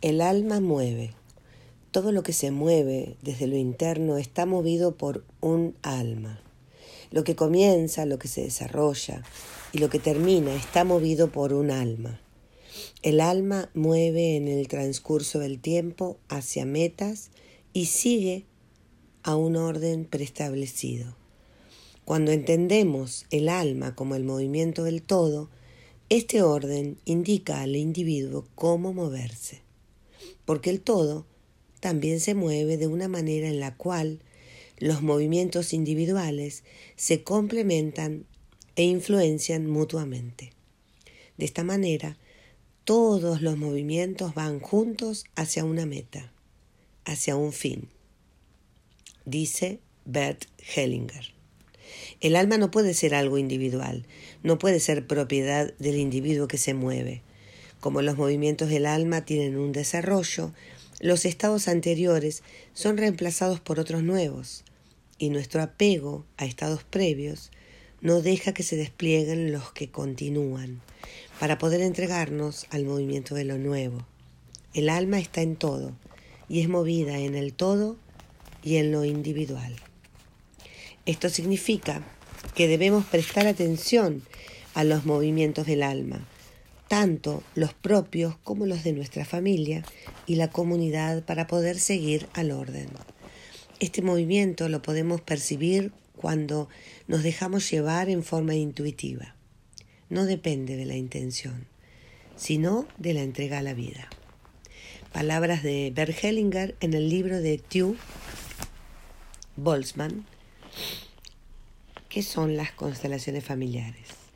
El alma mueve. Todo lo que se mueve desde lo interno está movido por un alma. Lo que comienza, lo que se desarrolla y lo que termina está movido por un alma. El alma mueve en el transcurso del tiempo hacia metas y sigue a un orden preestablecido. Cuando entendemos el alma como el movimiento del todo, este orden indica al individuo cómo moverse porque el todo también se mueve de una manera en la cual los movimientos individuales se complementan e influencian mutuamente. De esta manera, todos los movimientos van juntos hacia una meta, hacia un fin. Dice Bert Hellinger. El alma no puede ser algo individual, no puede ser propiedad del individuo que se mueve. Como los movimientos del alma tienen un desarrollo, los estados anteriores son reemplazados por otros nuevos, y nuestro apego a estados previos no deja que se desplieguen los que continúan, para poder entregarnos al movimiento de lo nuevo. El alma está en todo, y es movida en el todo y en lo individual. Esto significa que debemos prestar atención a los movimientos del alma, tanto los propios como los de nuestra familia y la comunidad para poder seguir al orden. Este movimiento lo podemos percibir cuando nos dejamos llevar en forma intuitiva. No depende de la intención, sino de la entrega a la vida. Palabras de Bert Hellinger en el libro de Tew Boltzmann, que son las constelaciones familiares.